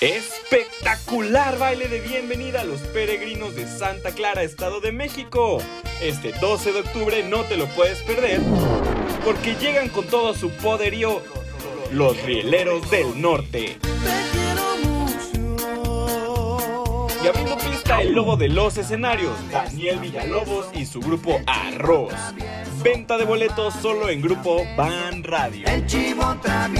Espectacular baile de bienvenida a los peregrinos de Santa Clara, Estado de México. Este 12 de octubre no te lo puedes perder porque llegan con todo su poderío los rieleros del norte. Y abriendo pista el lobo de los escenarios, Daniel Villalobos y su grupo Arroz. Venta de boletos solo en grupo Van Radio. El chivo travieso